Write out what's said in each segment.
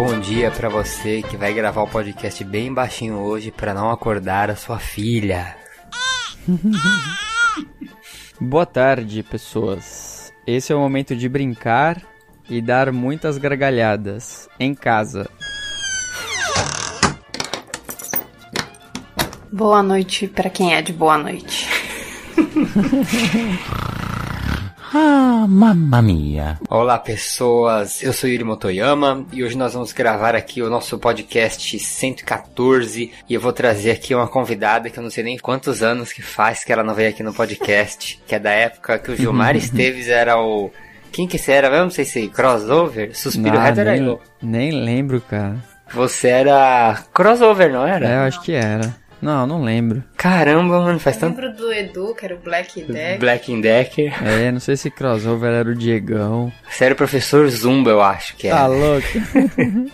Bom dia para você que vai gravar o podcast bem baixinho hoje para não acordar a sua filha. Boa tarde, pessoas. Esse é o momento de brincar e dar muitas gargalhadas em casa. Boa noite para quem é de boa noite. Ah, mamma mia. Olá, pessoas. Eu sou Yuri Motoyama e hoje nós vamos gravar aqui o nosso podcast 114 e eu vou trazer aqui uma convidada que eu não sei nem quantos anos que faz que ela não veio aqui no podcast, que é da época que o Gilmar Esteves era o quem que você era mesmo? Não sei se crossover, Suspiro Ah, nem, nem lembro, cara. Você era crossover, não era? É, eu acho que era. Não, não lembro. Caramba, mano, faz Eu tanto lembro do Edu, que era o Black Deck. Black Decker. É, não sei se crossover era o Diegão. Você era o professor Zumba, eu acho que Tá era. louco?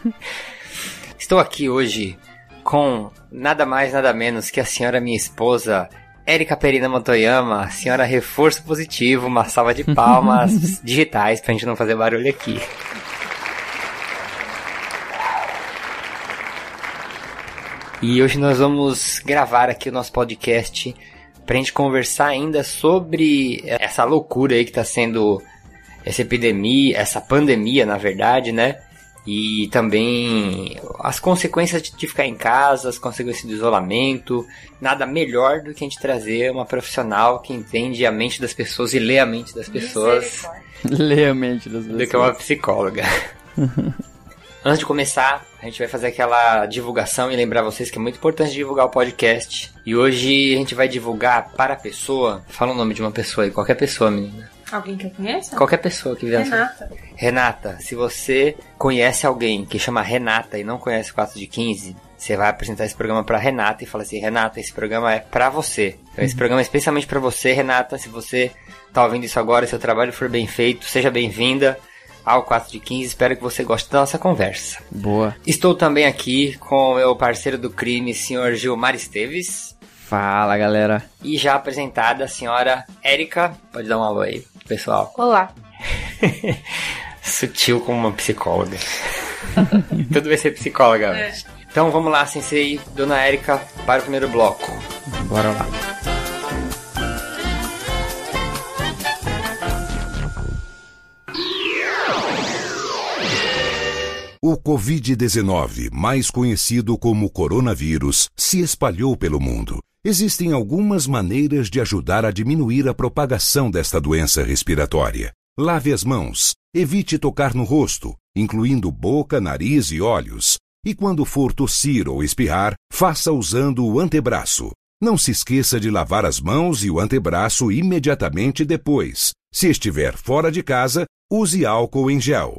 Estou aqui hoje com nada mais, nada menos que a senhora minha esposa, Érica Perina Motoyama, a senhora reforço positivo, uma salva de palmas digitais pra gente não fazer barulho aqui. E hoje nós vamos gravar aqui o nosso podcast pra gente conversar ainda sobre essa loucura aí que tá sendo essa epidemia, essa pandemia, na verdade, né? E também as consequências de de ficar em casa, as consequências do isolamento. Nada melhor do que a gente trazer uma profissional que entende a mente das pessoas e lê a mente das pessoas Lê a mente das do que uma pessoas. psicóloga. Antes de começar, a gente vai fazer aquela divulgação e lembrar vocês que é muito importante divulgar o podcast. E hoje a gente vai divulgar para a pessoa. Fala o nome de uma pessoa aí, qualquer pessoa, menina. Alguém que eu conheça? Qualquer pessoa que vier. sua- Renata. Renata, se você conhece alguém que chama Renata e não conhece o 4 de 15, você vai apresentar esse programa pra Renata e fala assim: Renata, esse programa é pra você. Então, esse programa é especialmente pra você, Renata. Se você tá ouvindo isso agora seu trabalho for bem feito, seja bem-vinda ao 4 de 15. Espero que você goste da nossa conversa. Boa. Estou também aqui com o meu parceiro do crime, senhor Gilmar Esteves. Fala, galera. E já apresentada a senhora Érica. Pode dar um alô aí, pessoal. Olá. Sutil como uma psicóloga. Tudo vai ser psicóloga. É. Então vamos lá, Sensei, Dona Érica, para o primeiro bloco. Bora lá. O Covid-19, mais conhecido como coronavírus, se espalhou pelo mundo. Existem algumas maneiras de ajudar a diminuir a propagação desta doença respiratória. Lave as mãos, evite tocar no rosto, incluindo boca, nariz e olhos. E quando for tossir ou espirrar, faça usando o antebraço. Não se esqueça de lavar as mãos e o antebraço imediatamente depois. Se estiver fora de casa, use álcool em gel.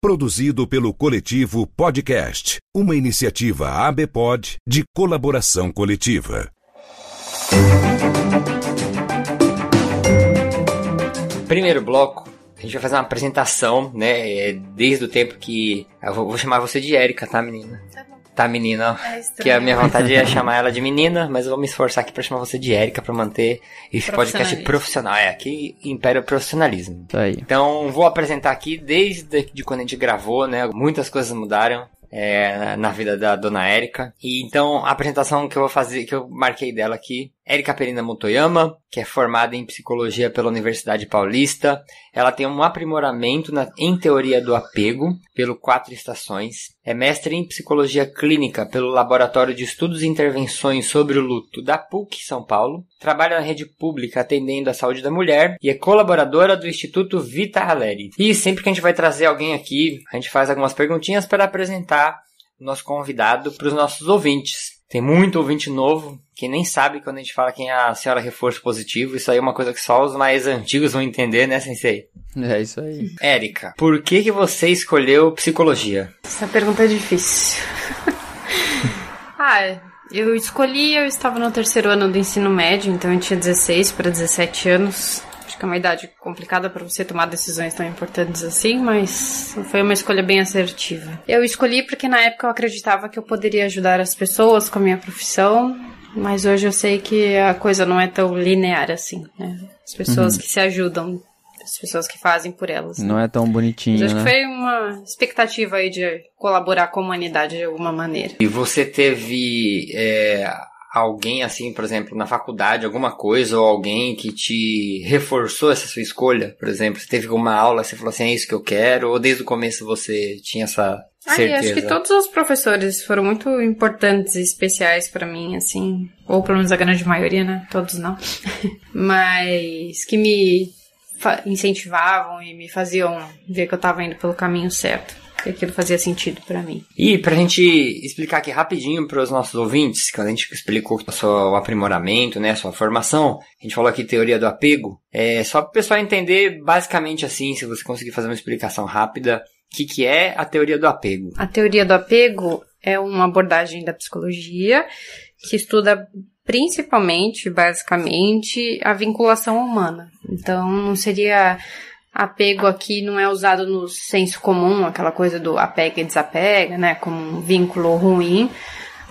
Produzido pelo coletivo Podcast, uma iniciativa ABPOD de colaboração coletiva. Primeiro bloco, a gente vai fazer uma apresentação, né? é, Desde o tempo que. Eu vou, vou chamar você de Érica, tá, menina? Tá bom. Tá, menina. É que a minha vontade é chamar ela de menina, mas eu vou me esforçar aqui pra chamar você de Érica pra manter esse podcast profissional. É, aqui impera o profissionalismo. Isso aí. Então, vou apresentar aqui desde de quando a gente gravou, né? Muitas coisas mudaram é, na- na vida da dona Érica. E então, a apresentação que eu vou fazer, que eu marquei dela aqui, Érica Perina Motoyama, que é formada em psicologia pela Universidade Paulista. Ela tem um aprimoramento na, em teoria do apego pelo Quatro Estações. É mestre em psicologia clínica pelo Laboratório de Estudos e Intervenções sobre o Luto da PUC São Paulo. Trabalha na rede pública atendendo a saúde da mulher e é colaboradora do Instituto Vita Aleri. E sempre que a gente vai trazer alguém aqui, a gente faz algumas perguntinhas para apresentar o nosso convidado para os nossos ouvintes. Tem muito ouvinte novo que nem sabe quando a gente fala quem é a senhora reforço positivo. Isso aí é uma coisa que só os mais antigos vão entender, né, Sensei? É isso aí. Érica, por que, que você escolheu psicologia? Essa pergunta é difícil. ah, eu escolhi, eu estava no terceiro ano do ensino médio, então eu tinha 16 para 17 anos que é uma idade complicada para você tomar decisões tão importantes assim, mas foi uma escolha bem assertiva. Eu escolhi porque na época eu acreditava que eu poderia ajudar as pessoas com a minha profissão, mas hoje eu sei que a coisa não é tão linear assim, né? As pessoas uhum. que se ajudam, as pessoas que fazem por elas. Não né? é tão bonitinho, mas acho né? que foi uma expectativa aí de colaborar com a humanidade de alguma maneira. E você teve é, alguém assim, por exemplo, na faculdade, alguma coisa, ou alguém que te reforçou essa sua escolha? Por exemplo, você teve uma aula, você falou assim, é isso que eu quero, ou desde o começo você tinha essa certeza? Ah, acho que todos os professores foram muito importantes e especiais para mim, assim, ou pelo menos a grande maioria, né? Todos não. Mas que me incentivavam e me faziam ver que eu estava indo pelo caminho certo que aquilo fazia sentido para mim. E pra gente explicar aqui rapidinho para os nossos ouvintes, quando a gente explicou o seu aprimoramento, né, a sua formação, a gente falou aqui teoria do apego, é só para o pessoal entender basicamente assim, se você conseguir fazer uma explicação rápida, o que, que é a teoria do apego? A teoria do apego é uma abordagem da psicologia que estuda principalmente, basicamente, a vinculação humana. Então, não seria apego aqui não é usado no senso comum, aquela coisa do apega e desapega, né, como um vínculo ruim,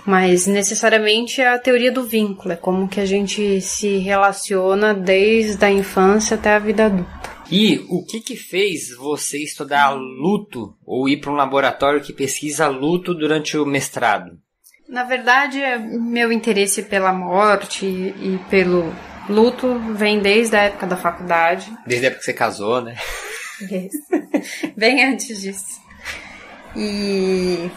mas necessariamente é a teoria do vínculo, é como que a gente se relaciona desde a infância até a vida adulta. E o que que fez você estudar luto ou ir para um laboratório que pesquisa luto durante o mestrado? Na verdade, meu interesse pela morte e pelo Luto vem desde a época da faculdade. Desde a época que você casou, né? Bem antes disso. E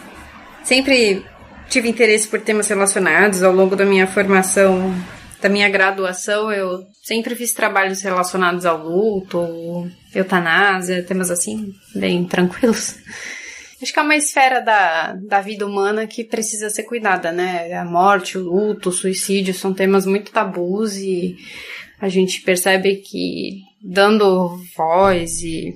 sempre tive interesse por temas relacionados ao longo da minha formação, da minha graduação. Eu sempre fiz trabalhos relacionados ao luto, eutanásia, temas assim, bem tranquilos. Acho que é uma esfera da, da vida humana que precisa ser cuidada, né? A morte, o luto, o suicídio são temas muito tabus e a gente percebe que dando voz e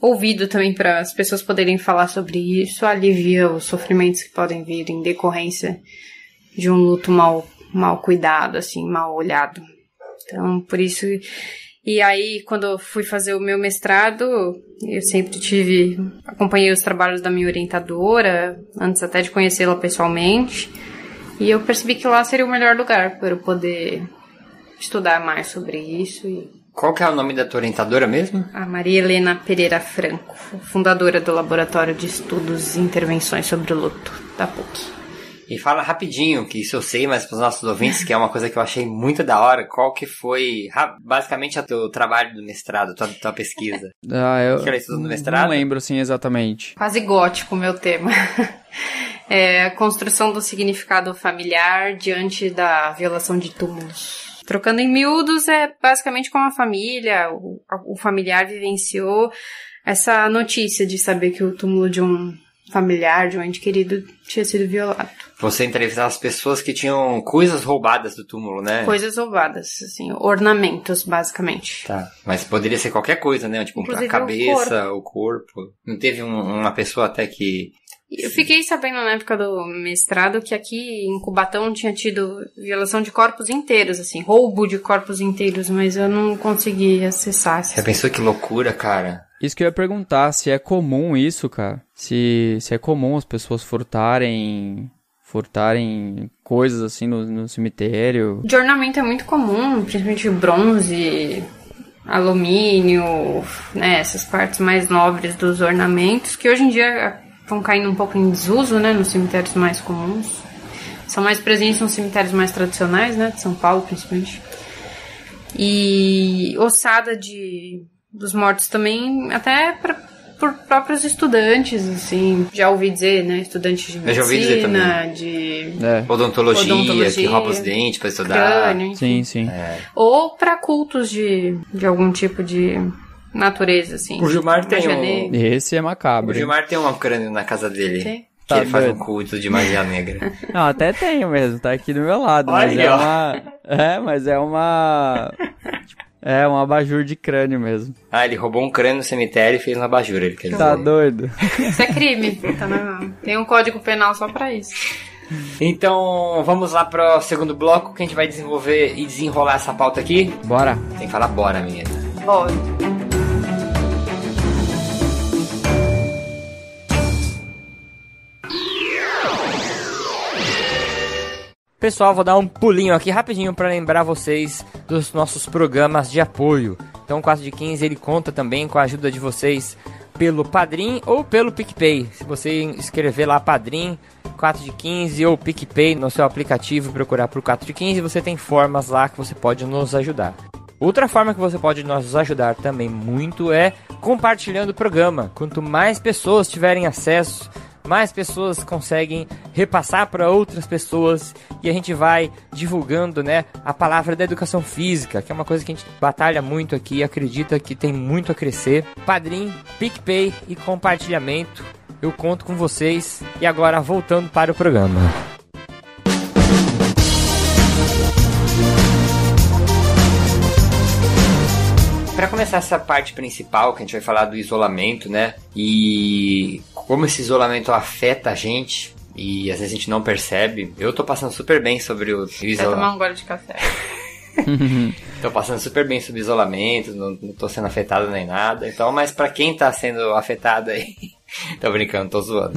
ouvido também para as pessoas poderem falar sobre isso alivia os sofrimentos que podem vir em decorrência de um luto mal, mal cuidado, assim, mal olhado. Então, por isso e aí, quando eu fui fazer o meu mestrado, eu sempre tive. acompanhei os trabalhos da minha orientadora, antes até de conhecê-la pessoalmente. E eu percebi que lá seria o melhor lugar para eu poder estudar mais sobre isso. E... Qual que é o nome da tua orientadora mesmo? A Maria Helena Pereira Franco, fundadora do Laboratório de Estudos e Intervenções sobre o Luto, da PUC. E fala rapidinho, que isso eu sei, mas para os nossos ouvintes, que é uma coisa que eu achei muito da hora, qual que foi basicamente o teu trabalho do mestrado, tua, tua pesquisa? Ah, eu que no mestrado? não lembro, assim, exatamente. Quase gótico o meu tema. É a construção do significado familiar diante da violação de túmulos. Trocando em miúdos, é basicamente como a família, o, o familiar vivenciou essa notícia de saber que o túmulo de um familiar, de um ente querido, tinha sido violado. Você entrevistava as pessoas que tinham coisas roubadas do túmulo, né? Coisas roubadas, assim, ornamentos, basicamente. Tá, mas poderia ser qualquer coisa, né? Tipo, Inclusive, a cabeça, o corpo. o corpo. Não teve um, uma pessoa até que... Eu fiquei sabendo na época do mestrado que aqui em Cubatão tinha tido violação de corpos inteiros, assim, roubo de corpos inteiros, mas eu não consegui acessar. Você pensou que loucura, cara? Isso que eu ia perguntar, se é comum isso, cara. Se, se é comum as pessoas furtarem furtarem coisas assim no, no cemitério. De ornamento é muito comum, principalmente bronze, alumínio, né, essas partes mais nobres dos ornamentos, que hoje em dia estão caindo um pouco em desuso, né, nos cemitérios mais comuns. são mais presentes nos cemitérios mais tradicionais, né? De São Paulo, principalmente. E ossada de dos mortos também, até pra, por próprios estudantes, assim. Já ouvi dizer, né? Estudantes de medicina, Eu já ouvi dizer também. de É. Odontologia, Odontologia, que rouba os dentes pra estudar. crânio. Sim, sim. É. Ou pra cultos de, de algum tipo de natureza, assim. O Gilmar tem Magia um- negra. Esse é O macabro. hein? Gilmar tem um crânio na casa dele. Tem? Que Tá ele faz um culto de magia negra. Não, até tenho mesmo, tá aqui do meu lado. mas Olha, é ó. uma. É, mas é uma. É um abajur de crânio mesmo. Ah, ele roubou um crânio no cemitério e fez uma bajura, ele quer Tá dizer. doido? Isso é crime. Tá na- Tem um código penal só pra isso. Então, vamos lá pro segundo bloco que a gente vai desenvolver e desenrolar essa pauta aqui. Bora. Tem que falar bora, menina. Pode. Pessoal, vou dar um pulinho aqui rapidinho para lembrar vocês dos nossos programas de apoio. Então, o 4 de 15 ele conta também com a ajuda de vocês pelo Padrim ou pelo PicPay. Se você escrever lá Padrim 4 de 15 ou PicPay no seu aplicativo e procurar por 4 de 15, você tem formas lá que você pode nos ajudar. Outra forma que você pode nos ajudar também muito é compartilhando o programa. Quanto mais pessoas tiverem acesso, mais pessoas conseguem repassar para outras pessoas e a gente vai divulgando, né, a palavra da educação física, que é uma coisa que a gente batalha muito aqui e acredita que tem muito a crescer. Padrim, PicPay e compartilhamento. Eu conto com vocês. E agora voltando para o programa. Para começar essa parte principal, que a gente vai falar do isolamento, né? E como esse isolamento afeta a gente e às vezes a gente não percebe. Eu tô passando super bem sobre o Vai tomar isolamento. um gole de café. Tô passando super bem sobre isolamento, não, não tô sendo afetado nem nada. Então, mas pra quem tá sendo afetado aí, tô brincando, tô zoando.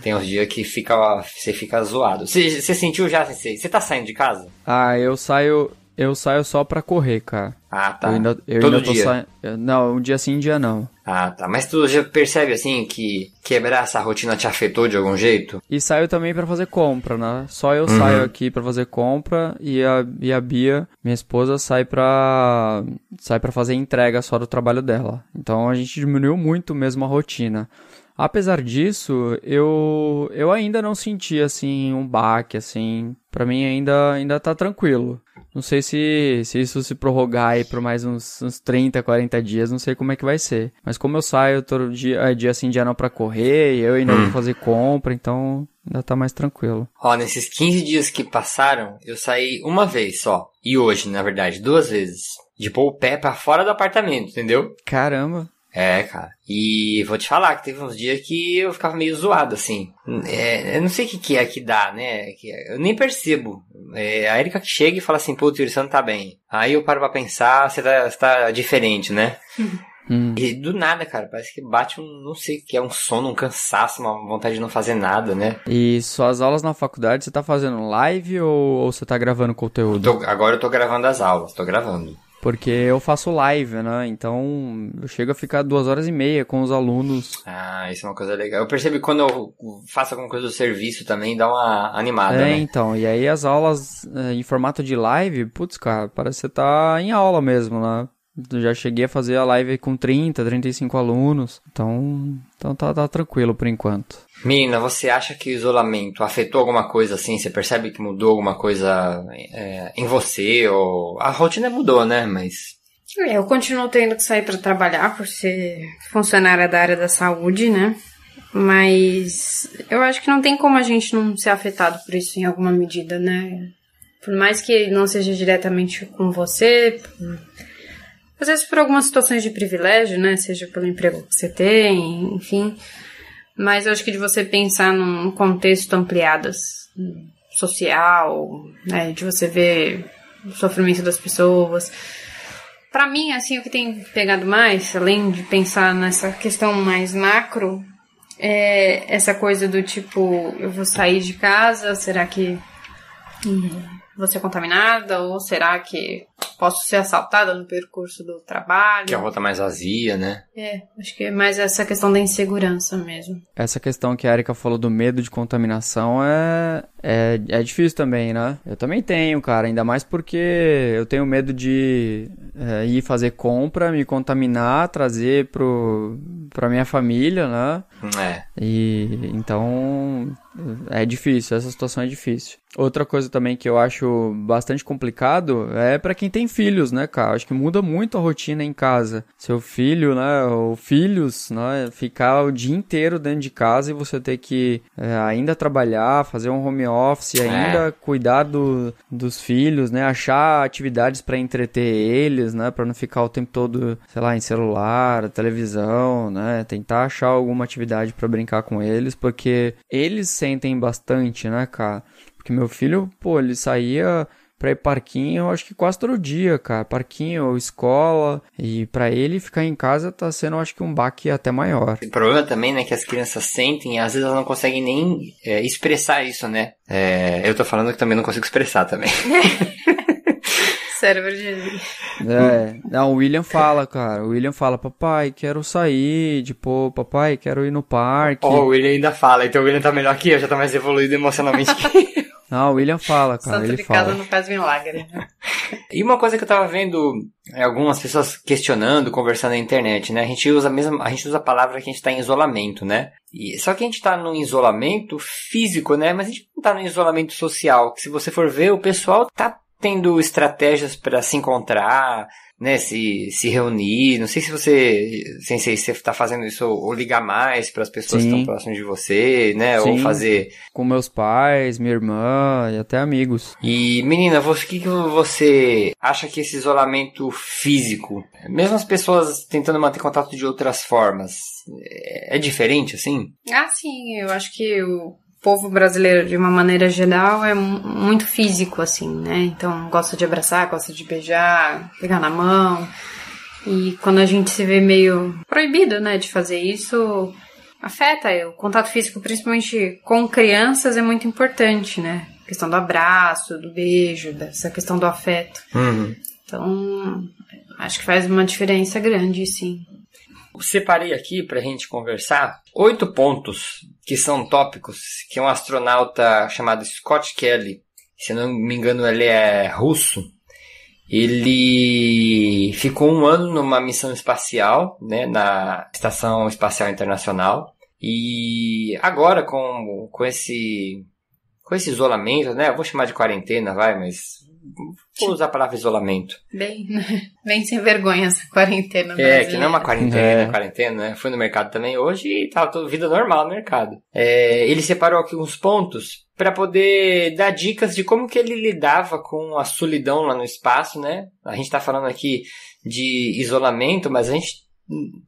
Tem uns dias que fica, você fica zoado. Você, você sentiu já, Sensei? Você tá saindo de casa? Ah, eu saio. Eu saio só pra correr, cara. Ah, tá. Eu ainda, eu Todo ainda tô dia? saindo. Não, um dia sim, um dia não. Ah, tá. Mas tu já percebe, assim, que quebrar essa rotina te afetou de algum jeito? E saio também pra fazer compra, né? Só eu Uhum. saio aqui pra fazer compra e a, e a Bia, minha esposa, sai pra sai para fazer entrega só do trabalho dela. Então a gente diminuiu muito mesmo a rotina. Apesar disso, eu eu ainda não senti assim um baque assim. Pra mim ainda ainda tá tranquilo. Não sei se, se isso se prorrogar aí por mais uns, uns 30, 40 dias, não sei como é que vai ser. Mas como eu saio todo dia, é, dia sim, dia não pra correr, e eu ainda Hum. vou fazer compra, então ainda tá mais tranquilo. Ó, nesses 15 dias que passaram, eu saí uma vez só. E hoje, na verdade, duas vezes. De pôr o pé pra fora do apartamento, entendeu? Caramba. É, cara. E vou te falar que teve uns dias que eu ficava meio zoado, assim. É, eu não sei o que, que é que dá, né? Que eu nem percebo. É, a Erika que chega e fala assim, pô, você não tá bem. Aí eu paro pra pensar, você tá, você tá diferente, né? Hum. E do nada, cara, parece que bate um, não sei o que, é um sono, um cansaço, uma vontade de não fazer nada, né? E suas aulas na faculdade, você tá fazendo live ou, ou você tá gravando conteúdo? Tô- agora eu tô gravando as aulas, tô gravando. Porque eu faço live, né? Então eu chego a ficar duas horas e meia com os alunos. Ah, isso é uma coisa legal. Eu percebi que quando eu faço alguma coisa do serviço também, dá uma animada, é, né? então. E aí as aulas é, em formato de live, putz, cara, parece que você tá em aula mesmo, né? Eu já cheguei a fazer a live com 30, 35 alunos. Então, então tá, tá tranquilo por enquanto. Menina, você acha que o isolamento afetou alguma coisa assim? Você percebe que mudou alguma coisa é, em você? Ou... A rotina mudou, né? Mas. É, Eu continuo tendo que sair para trabalhar por ser funcionária da área da saúde, né? Mas eu acho que não tem como a gente não ser afetado por isso em alguma medida, né? Por mais que não seja diretamente com você, por- às vezes por algumas situações de privilégio, né? Seja pelo emprego que você tem, enfim. Mas eu acho que de você pensar num contexto ampliado, social, né? De você ver o sofrimento das pessoas. Pra mim, assim, o que tem pegado mais, além de pensar nessa questão mais macro, é essa coisa do tipo, eu vou sair de casa, será que hum, vou ser contaminada? Ou será que posso ser assaltada no percurso do trabalho? Que a rua tá mais vazia, né? É, acho que é mais essa questão da insegurança mesmo. Essa questão que a Erika falou do medo de contaminação é, É, é difícil também, né? Eu também tenho, cara. Ainda mais porque eu tenho medo de é, ir fazer compra, me contaminar, trazer pro, pra minha família, né? É. E então é difícil, essa situação é difícil. Outra coisa também que eu acho bastante complicado é para quem tem filhos, né, cara? Acho que muda muito a rotina em casa. Seu filho, né, ou filhos, né, ficar o dia inteiro dentro de casa e você ter que é, ainda trabalhar, fazer um home office, ainda é. cuidar do, dos filhos, né, achar atividades para entreter eles, né, para não ficar o tempo todo, sei lá, em celular, televisão, né, tentar achar alguma atividade para brincar com eles, porque eles sentem bastante, né, cara? Porque meu filho, pô, ele saía pra ir parquinho, acho que quase todo dia, cara. Parquinho ou escola. E para ele ficar em casa tá sendo, acho que, um baque até maior. O problema também, né, que as crianças sentem e às vezes elas não conseguem nem é, expressar isso, né? É, eu tô falando que também não consigo expressar também. Cérebro de. É, não, o William fala, cara. O William fala, papai, quero sair. Tipo, papai, quero ir no parque. Oh, o William ainda fala, então o William tá melhor que eu, já tá mais evoluído emocionalmente que eu. Não, o William fala, cara. Santo ele de fala. casa não faz milagre. Né? E uma coisa que eu tava vendo é, algumas pessoas questionando, conversando na internet, né? A gente usa a mesma, a gente usa a palavra que a gente tá em isolamento, né? E, só que a gente tá num isolamento físico, né? Mas a gente não tá no isolamento social, que se você for ver, o pessoal tá tendo estratégias para se encontrar, né, se, se reunir. Não sei se você, Sensei, se você está fazendo isso ou ligar mais para as pessoas Sim. que estão próximas de você, né, Sim. ou fazer com meus pais, minha irmã e até amigos. E menina, o que, que você acha que esse isolamento físico, mesmo as pessoas tentando manter contato de outras formas, é, é diferente assim? Ah, sim, eu acho que o povo brasileiro, de uma maneira geral, é muito físico, assim, né? Então, gosta de abraçar, gosta de beijar, pegar na mão. E quando a gente se vê meio proibido, né, de fazer isso, afeta. O contato físico, principalmente com crianças, é muito importante, né? A questão do abraço, do beijo, dessa questão do afeto. Uhum. Então, acho que faz uma diferença grande, sim. Separei aqui para a gente conversar oito pontos que são tópicos que um astronauta chamado Scott Kelly, se não me engano ele é russo, ele ficou um ano numa missão espacial, né, na Estação Espacial Internacional. E agora com, com esse com esse isolamento, né, eu vou chamar de quarentena, vai, mas Vou usar a palavra isolamento. Bem, bem sem vergonha essa quarentena. É, brasileira. que não é uma quarentena, é. quarentena, né? Fui no mercado também hoje e tava toda vida normal no mercado. É, ele separou aqui uns pontos para poder dar dicas de como que ele lidava com a solidão lá no espaço, né? A gente tá falando aqui de isolamento, mas a gente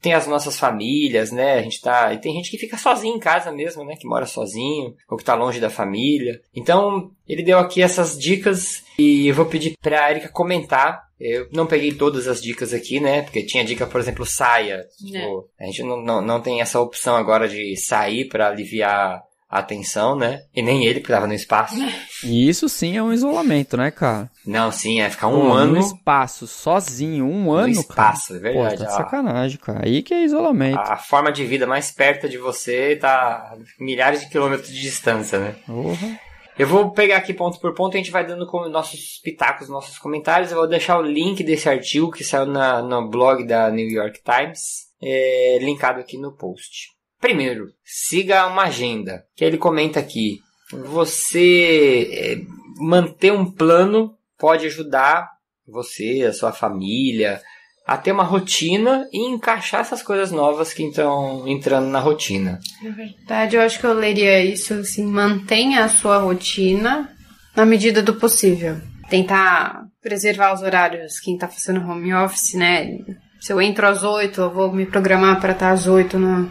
tem as nossas famílias, né? A gente tá. E tem gente que fica sozinho em casa mesmo, né? Que mora sozinho, ou que tá longe da família. Então, ele deu aqui essas dicas e eu vou pedir pra Erika comentar. Eu não peguei todas as dicas aqui, né? Porque tinha dica, por exemplo, saia. Tipo, é. a gente não, não, não tem essa opção agora de sair para aliviar atenção, né? E nem ele, porque tava no espaço. E isso sim é um isolamento, né, cara? Não, sim, é ficar um Pô, ano. No espaço, sozinho, um ano, no espaço, cara. é verdade. Pô, tá sacanagem, cara. Aí que é isolamento. A, a, forma de vida mais perto de você tá milhares de quilômetros de distância, né? Uhum. Eu vou pegar aqui ponto por ponto, a gente vai dando nossos pitacos, nossos comentários. Eu vou deixar o link desse artigo que saiu na, no blog da New York Times, é, linkado aqui no post. Primeiro, siga uma agenda. Que ele comenta aqui. Você é, manter um plano pode ajudar você, a sua família, a ter uma rotina e encaixar essas coisas novas que estão entrando na rotina. Na verdade, eu acho que eu leria isso assim: mantenha a sua rotina na medida do possível. Tentar preservar os horários, quem está fazendo home office, né? Se eu entro às oito, eu vou me programar para estar às oito no,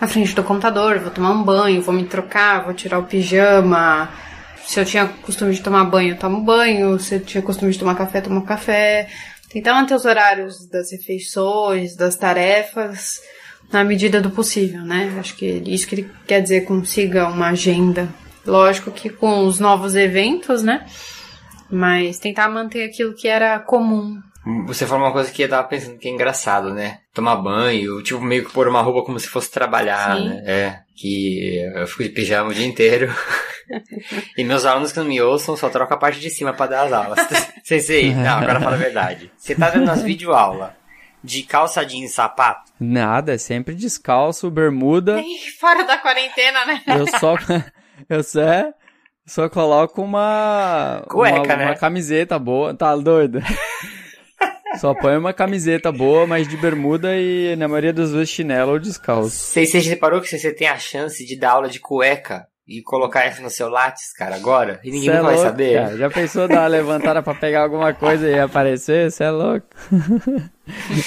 na frente do computador, vou tomar um banho, vou me trocar, vou tirar o pijama. Se eu tinha costume de tomar banho, eu tomo banho. Se eu tinha costume de tomar café, tomo café. Tentar manter os horários das refeições, das tarefas, na medida do possível, né? Acho que isso que ele quer dizer consiga uma agenda. Lógico que com os novos eventos, né? Mas tentar manter aquilo que era comum você falou uma coisa que eu tava pensando que é engraçado, né? Tomar banho, tipo, meio que pôr uma roupa como se fosse trabalhar, Sim. né? É, que eu fico de pijama o dia inteiro. e meus alunos que não me ouçam só trocam a parte de cima pra dar as aulas. Sensei, não, agora fala a verdade. Você tá vendo nas videoaulas de calça jeans e sapato? Nada, é sempre descalço, bermuda. Fora da quarentena, né? Eu só. Eu só, só coloco uma. Cueca, uma, né? uma camiseta boa. Tá doido? Só põe uma camiseta boa, mas de bermuda e na maioria das vezes chinelo ou descalço. Você, você reparou que você tem a chance de dar aula de cueca e colocar isso no seu látis, cara, agora? E ninguém é vai louco, saber? cara. Já pensou dar uma levantada pra pegar alguma coisa e aparecer? Você é louco.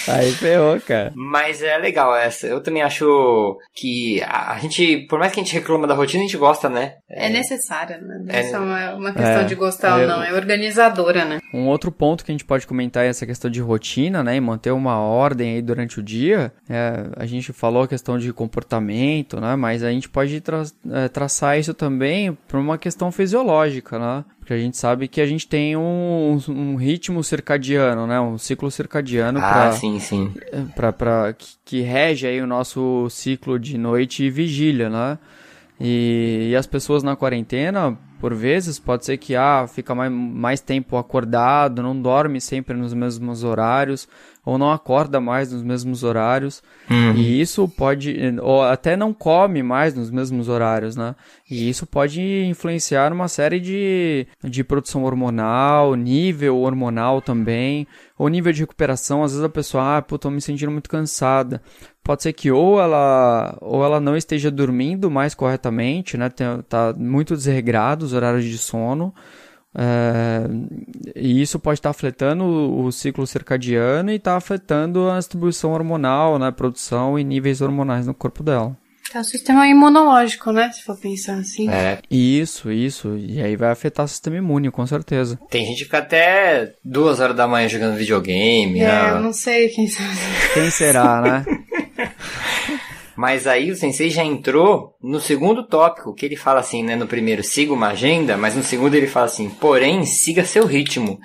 Aí ferrou, cara. Mas é legal essa. Eu também acho que a, a gente, por mais que a gente reclama da rotina, a gente gosta, né? É necessária, né? É- Essa é uma, uma questão É, de gostar é- ou não. É organizadora, né? Um outro ponto que a gente pode comentar é essa questão de rotina, né? E manter uma ordem aí durante o dia. É, a gente falou a questão de comportamento, né? Mas a gente pode tra é, traçar isso também para uma questão fisiológica, né? Porque a gente sabe que a gente tem um, um ritmo circadiano, né? Um ciclo circadiano Ah, para sim, sim. pra, pra, que, que rege aí o nosso ciclo de noite e vigília, né? E, e as pessoas na quarentena, por vezes, pode ser que ah, fica mais, mais tempo acordado, não dorme sempre nos mesmos horários, ou não acorda mais nos mesmos horários. E isso pode, ou até não come mais nos mesmos horários, né? E isso pode influenciar uma série de, de produção hormonal, nível hormonal também, ou nível de recuperação. Às vezes a pessoa, ah, pô, tô me sentindo muito cansada. Pode ser que ou ela, ou ela não esteja dormindo mais corretamente, né? Tá muito desregrado os horários de sono. É, e isso pode estar afetando o, ciclo circadiano e está afetando a distribuição hormonal, né, produção e níveis hormonais no corpo dela. É o sistema imunológico, né? Se for pensar assim. É, Isso, isso. E aí vai afetar o sistema imune, com certeza. tem gente que fica até duas horas da manhã jogando videogame, É, né? eu não sei quem sabe. Quem será, né? Mas aí o sensei já entrou no segundo tópico, que ele fala assim, né? No primeiro, siga uma agenda, mas no segundo ele fala assim, porém, siga seu ritmo.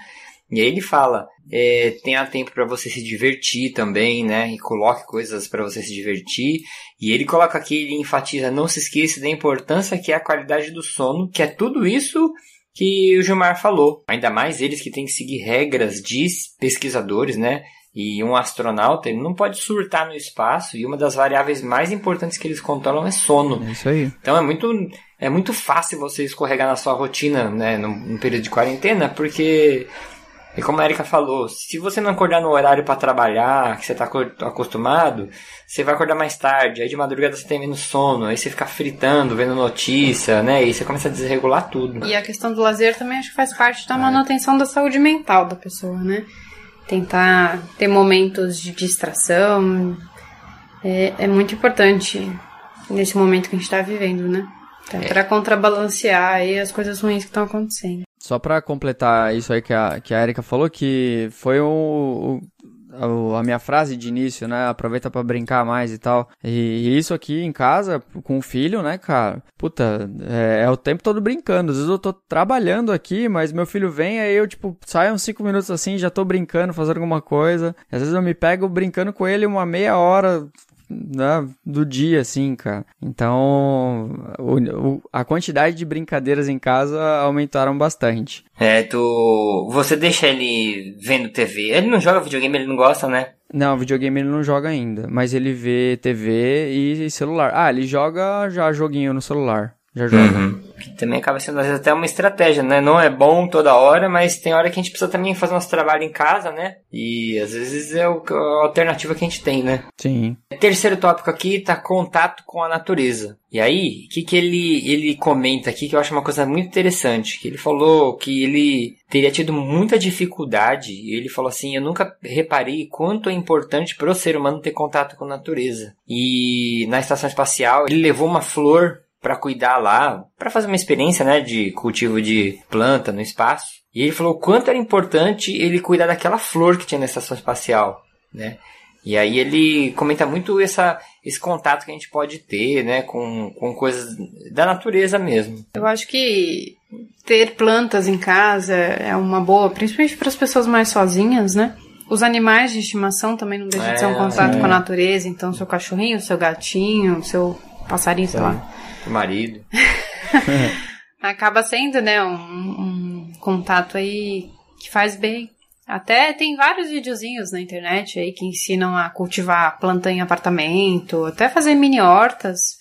E aí ele fala, é, tenha tempo para você se divertir também, né? E coloque coisas para você se divertir. E ele coloca aqui, ele enfatiza, não se esqueça da importância que é a qualidade do sono, que é tudo isso que o Gilmar falou. Ainda mais eles que têm que seguir regras de pesquisadores, né? E um astronauta, ele não pode surtar no espaço, e uma das variáveis mais importantes que eles controlam é sono. É isso aí. Então é muito, é muito fácil você escorregar na sua rotina, né, num, num período de quarentena, porque, e como a Erika falou, se você não acordar no horário para trabalhar, que você está acostumado, você vai acordar mais tarde, aí de madrugada você tem menos sono, aí você fica fritando, vendo notícia, né, e você começa a desregular tudo. E a questão do lazer também acho que faz parte da manutenção da saúde mental da pessoa, né? Tentar ter momentos de distração é, é muito importante nesse momento que a gente está vivendo, né? Então, Para contrabalancear aí as coisas ruins que estão acontecendo. Só pra completar isso aí que a, que a Erika falou, que foi o, o- a minha frase de início, né? Aproveita pra brincar mais e tal. E, e isso aqui em casa, com o filho, né, cara? Puta, é, é o tempo todo brincando. Às vezes eu tô trabalhando aqui, mas meu filho vem, aí eu, tipo, saio uns cinco minutos assim, já tô brincando, fazendo alguma coisa. Às vezes eu me pego brincando com ele uma meia hora, né, do dia, assim, cara. Então, o- o- a quantidade de brincadeiras em casa aumentaram bastante. É, tu, você deixa ele vendo TV, ele não joga videogame, ele não gosta, né? Não, videogame ele não joga ainda, mas ele vê TV e celular. Ah, ele joga já joguinho no celular. Já joga. Que também acaba sendo às vezes até uma estratégia, né? Não é bom toda hora, mas tem hora que a gente precisa também fazer nosso trabalho em casa, né? E às vezes é o- a alternativa que a gente tem, né? Sim. Terceiro tópico aqui tá contato com a natureza. E aí, o que, que ele, ele comenta aqui que eu acho uma coisa muito interessante? Que ele falou que ele teria tido muita dificuldade. E ele falou assim: Eu nunca reparei quanto é importante para o ser humano ter contato com a natureza. E na estação espacial, ele levou uma flor para cuidar lá, para fazer uma experiência, né, de cultivo de planta no espaço. E ele falou o quanto era importante ele cuidar daquela flor que tinha na estação espacial, né? E aí ele comenta muito essa, esse contato que a gente pode ter, né, com, com coisas da natureza mesmo. Eu acho que ter plantas em casa é uma boa, principalmente para as pessoas mais sozinhas, né? Os animais de estimação também não deixam de ser um É, contato sim. com a natureza. Então, seu cachorrinho, seu gatinho, seu passarinho, sei lá. O marido. acaba sendo, né, um, um contato aí que faz bem. Até tem vários videozinhos na internet aí que ensinam a cultivar planta em apartamento, até fazer mini hortas.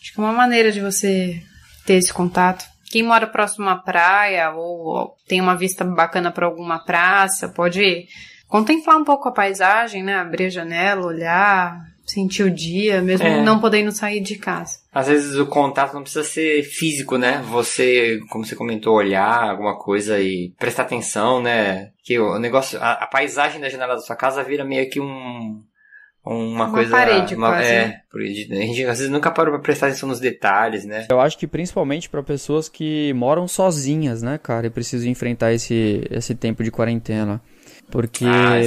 Acho que é uma maneira de você ter esse contato. Quem mora próximo à praia ou tem uma vista bacana para alguma praça, pode contemplar um pouco a paisagem, né? Abrir a janela, olhar, sentir o dia, mesmo é. não podendo sair de casa. Às vezes o contato não precisa ser físico, né? Você, como você comentou, olhar alguma coisa e prestar atenção, né? Que o negócio, a, a paisagem da janela da sua casa vira meio que um uma, uma coisa. Parede, uma, quase. É, a gente às vezes nunca parou pra prestar atenção nos detalhes, né? Eu acho que principalmente para pessoas que moram sozinhas, né, cara, e precisam enfrentar esse, esse tempo de quarentena. Porque. Ah,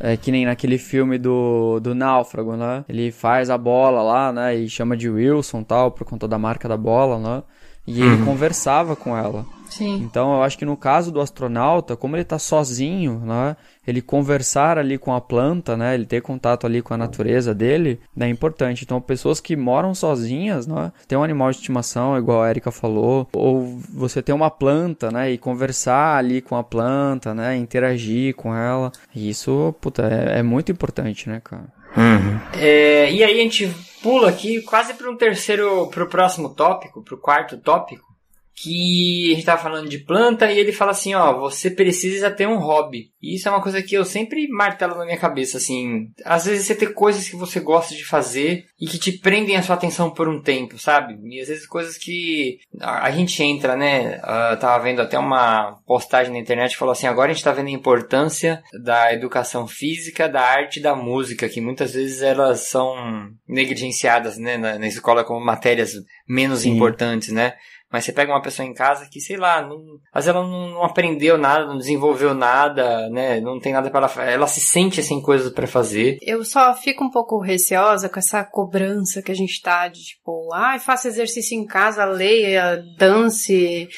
é que nem naquele filme do, do Náufrago, né? Ele faz a bola lá, né? E chama de Wilson tal, por conta da marca da bola, né? E ele uhum. conversava com ela. Sim. Então eu acho que no caso do astronauta, como ele está sozinho, né? Ele conversar ali com a planta, né? Ele ter contato ali com a natureza dele, né, é importante. Então pessoas que moram sozinhas, né? Tem um animal de estimação, igual a Erika falou, ou você tem uma planta, né? E conversar ali com a planta, né? Interagir com ela. Isso, puta, é, é muito importante, né, cara? Uhum. É, e aí a gente pula aqui quase para um terceiro, para o próximo tópico, para o quarto tópico, que a gente tava falando de planta e ele fala assim, ó, você precisa ter um hobby. E isso é uma coisa que eu sempre martelo na minha cabeça, assim. Às vezes você tem coisas que você gosta de fazer e que te prendem a sua atenção por um tempo, sabe? E às vezes coisas que a, gente entra, né? Eu tava vendo até uma postagem na internet que falou assim, agora a gente tá vendo a importância da educação física, da arte e da música, que muitas vezes elas são negligenciadas, né, na, na escola como matérias menos Sim. importantes, né? Mas você pega uma pessoa em casa que, sei lá, não, às vezes ela não, não aprendeu nada, não desenvolveu nada, né? Não tem nada para ela Ela se sente sem coisas para fazer. Eu só fico um pouco receosa com essa cobrança que a gente tá de tipo, ah, faça exercício em casa, leia, dance.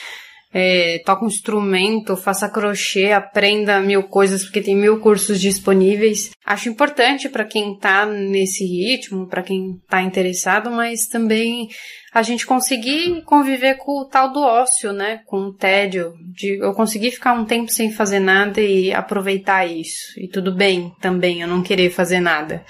É, toca um instrumento, faça crochê, aprenda mil coisas porque tem mil cursos disponíveis. Acho importante para quem tá nesse ritmo, para quem tá interessado, mas também a gente conseguir conviver com o tal do ócio, né? Com o tédio, de eu conseguir ficar um tempo sem fazer nada e aproveitar isso. E tudo bem também eu não querer fazer nada,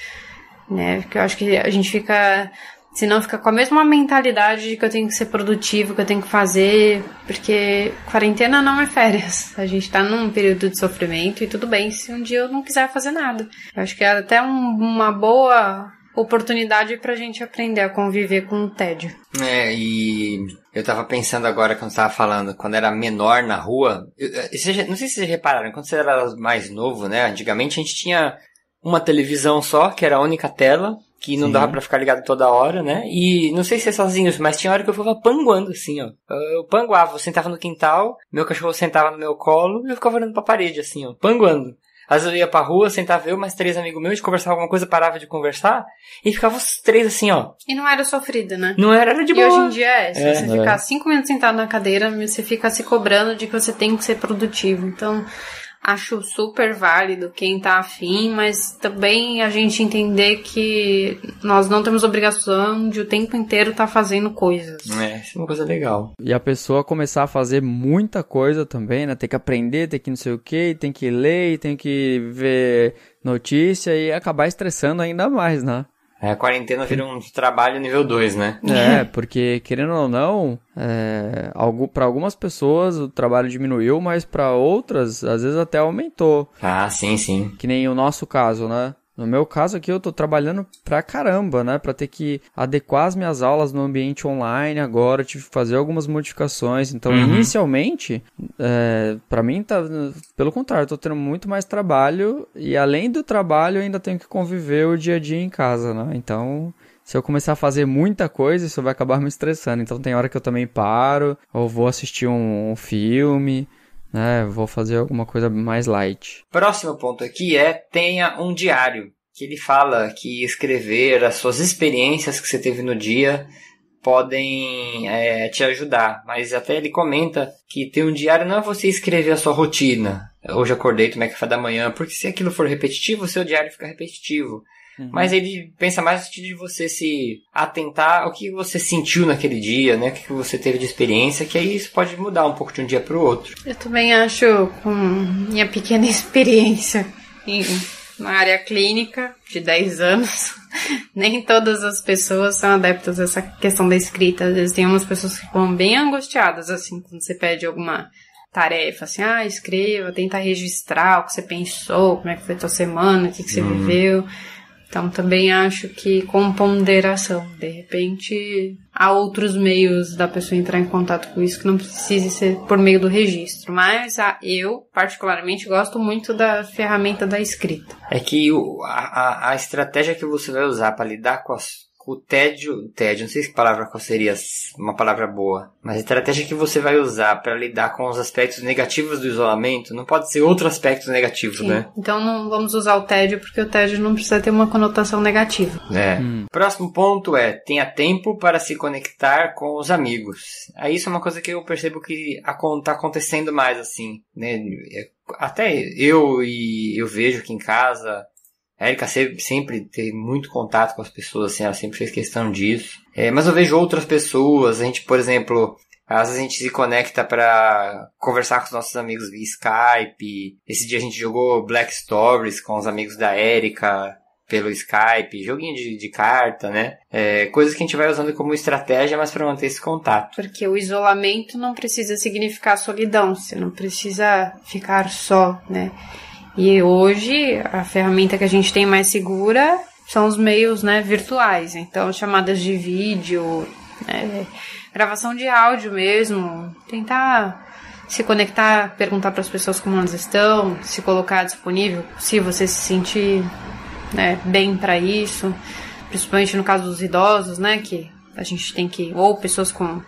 né? Porque eu acho que a gente fica Senão fica com a mesma mentalidade de que eu tenho que ser produtivo, que eu tenho que fazer, porque quarentena não é férias. A gente tá num período de sofrimento e tudo bem se um dia eu não quiser fazer nada. Eu acho que é até um, uma boa oportunidade pra gente aprender a conviver com o tédio. É, e eu tava pensando agora quando você tava falando, quando era menor na rua, eu, eu, não sei se vocês repararam, quando você era mais novo, né, antigamente a gente tinha uma televisão só, que era a única tela, que não Sim. dava para ficar ligado toda hora, né? E não sei se é sozinho, mas tinha hora que eu ficava panguando, assim, ó. Eu panguava, eu sentava no quintal, meu cachorro sentava no meu colo e eu ficava olhando pra parede, assim, ó, panguando. Às vezes eu ia pra rua, sentava eu, mais três amigos meus, conversava alguma coisa, parava de conversar, e ficava os três assim, ó. E não era sofrido, né? Não era, era de boa. E hoje em dia é, se é, você é. ficar cinco minutos sentado na cadeira, você fica se cobrando de que você tem que ser produtivo. Então, acho super válido quem tá afim, mas também a gente entender que nós não temos obrigação de o tempo inteiro estar tá fazendo coisas. É, isso é uma coisa legal. E a pessoa começar a fazer muita coisa também, né? Tem que aprender, tem que não sei o que, tem que ler, tem que ver notícia e acabar estressando ainda mais, né? É, a quarentena vira um trabalho nível 2, né? É, porque querendo ou não, é, para algumas pessoas o trabalho diminuiu, mas para outras, às vezes até aumentou. Ah, sim, sim. Que nem o nosso caso, né? No meu caso aqui, eu tô trabalhando pra caramba, né? Pra ter que adequar as minhas aulas no ambiente online agora, tive que fazer algumas modificações. Então, uhum. inicialmente, é, para mim, tá. Pelo contrário, eu tô tendo muito mais trabalho e além do trabalho, eu ainda tenho que conviver o dia a dia em casa, né? Então. Se eu começar a fazer muita coisa, isso vai acabar me estressando. Então tem hora que eu também paro, ou vou assistir um, um filme, né? Vou fazer alguma coisa mais light. Próximo ponto aqui é tenha um diário. Que ele fala que escrever as suas experiências que você teve no dia podem é, te ajudar. Mas até ele comenta que ter um diário não é você escrever a sua rotina. Hoje acordei, tomei café da manhã, porque se aquilo for repetitivo, o seu diário fica repetitivo. Uhum. Mas ele pensa mais no sentido de você se atentar ao que você sentiu naquele dia, né? O que você teve de experiência, que aí isso pode mudar um pouco de um dia para o outro. Eu também acho, com minha pequena experiência em uma área clínica de 10 anos, nem todas as pessoas são adeptas a essa questão da escrita. Às vezes tem umas pessoas que ficam bem angustiadas, assim, quando você pede alguma tarefa, assim, ah, escreva, tenta registrar o que você pensou, como é que foi a tua semana, o que, que você uhum. viveu. Então também acho que com ponderação, de repente há outros meios da pessoa entrar em contato com isso que não precise ser por meio do registro. Mas ah, eu, particularmente, gosto muito da ferramenta da escrita. É que o, a, a estratégia que você vai usar para lidar com as o tédio, tédio, não sei se palavra qual seria uma palavra boa, mas a estratégia que você vai usar para lidar com os aspectos negativos do isolamento não pode ser outro aspecto negativo, Sim. né? Então não vamos usar o tédio porque o tédio não precisa ter uma conotação negativa. É. Hum. Próximo ponto é tenha tempo para se conectar com os amigos. Aí isso é uma coisa que eu percebo que está acontecendo mais assim, né? É, até eu e eu vejo aqui em casa a Erika sempre tem muito contato com as pessoas, assim, ela sempre fez questão disso. É, mas eu vejo outras pessoas, a gente, por exemplo, às vezes a gente se conecta para conversar com os nossos amigos via Skype. Esse dia a gente jogou Black Stories com os amigos da Erika pelo Skype, joguinho de, de carta, né? É, coisas que a gente vai usando como estratégia, mas para manter esse contato. Porque o isolamento não precisa significar solidão, você não precisa ficar só, né? E hoje a ferramenta que a gente tem mais segura são os meios né, virtuais, então chamadas de vídeo, né, gravação de áudio mesmo, tentar se conectar, perguntar para as pessoas como elas estão, se colocar disponível, se você se sentir né, bem para isso, principalmente no caso dos idosos, né, que a gente tem que ou pessoas com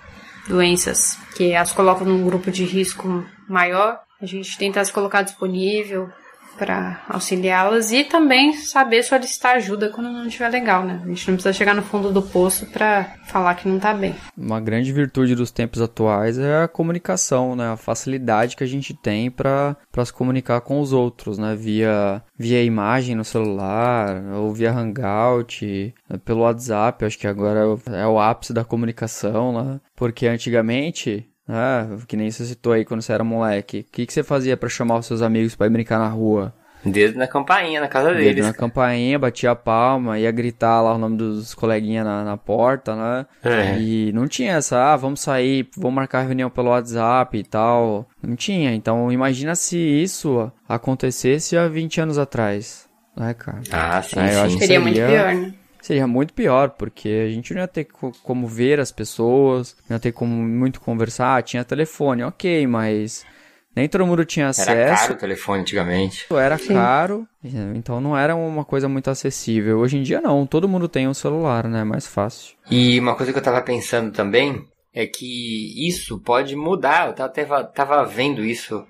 doenças que as colocam num grupo de risco maior, a gente tenta se colocar disponível, para auxiliá-las e também saber solicitar ajuda quando não estiver legal, né? A gente não precisa chegar no fundo do poço para falar que não tá bem. Uma grande virtude dos tempos atuais é a comunicação, né? A facilidade que a gente tem para se comunicar com os outros, né? Via, via imagem no celular ou via Hangout, né? pelo WhatsApp, acho que agora é o ápice da comunicação, né? Porque antigamente ah, que nem você citou aí quando você era moleque. O que, que você fazia para chamar os seus amigos para ir brincar na rua? Dedo na campainha, na casa deles. Dedo na campainha, batia a palma, ia gritar lá o nome dos coleguinhas na, na porta, né? É. E não tinha essa, ah, vamos sair, vamos marcar reunião pelo WhatsApp e tal. Não tinha. Então imagina se isso acontecesse há 20 anos atrás. Né, cara? Ah, sim, Aí, sim. Seria, seria muito pior, né? Seria muito pior, porque a gente não ia ter como ver as pessoas, não ia ter como muito conversar, tinha telefone, ok, mas nem todo mundo tinha acesso. Era caro o telefone antigamente. Era Sim. caro, então não era uma coisa muito acessível. Hoje em dia não, todo mundo tem um celular, né? É mais fácil. E uma coisa que eu tava pensando também é que isso pode mudar. Eu tava, tava vendo isso